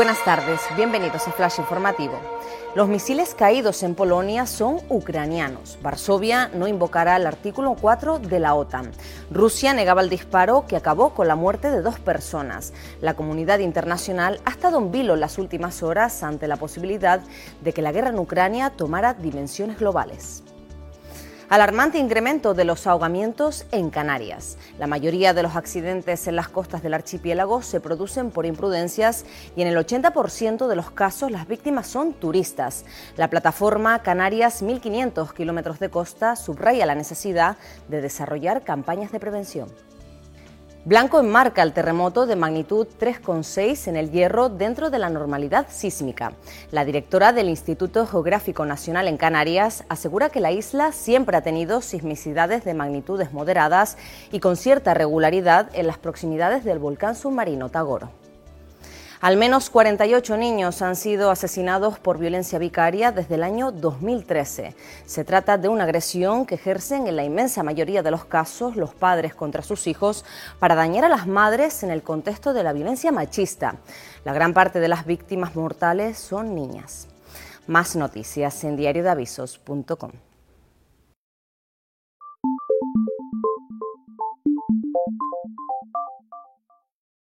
Buenas tardes, bienvenidos a Flash Informativo. Los misiles caídos en Polonia son ucranianos. Varsovia no invocará el artículo 4 de la OTAN. Rusia negaba el disparo que acabó con la muerte de dos personas. La comunidad internacional ha estado en vilo en las últimas horas ante la posibilidad de que la guerra en Ucrania tomara dimensiones globales. Alarmante incremento de los ahogamientos en Canarias. La mayoría de los accidentes en las costas del archipiélago se producen por imprudencias y en el 80% de los casos las víctimas son turistas. La plataforma Canarias 1500 kilómetros de costa subraya la necesidad de desarrollar campañas de prevención. Blanco enmarca el terremoto de magnitud 3,6 en el Hierro dentro de la normalidad sísmica. La directora del Instituto Geográfico Nacional en Canarias asegura que la isla siempre ha tenido sismicidades de magnitudes moderadas y con cierta regularidad en las proximidades del volcán submarino Tagoro. Al menos 48 niños han sido asesinados por violencia vicaria desde el año 2013. Se trata de una agresión que ejercen en la inmensa mayoría de los casos los padres contra sus hijos para dañar a las madres en el contexto de la violencia machista. La gran parte de las víctimas mortales son niñas. Más noticias en diariodeavisos.com.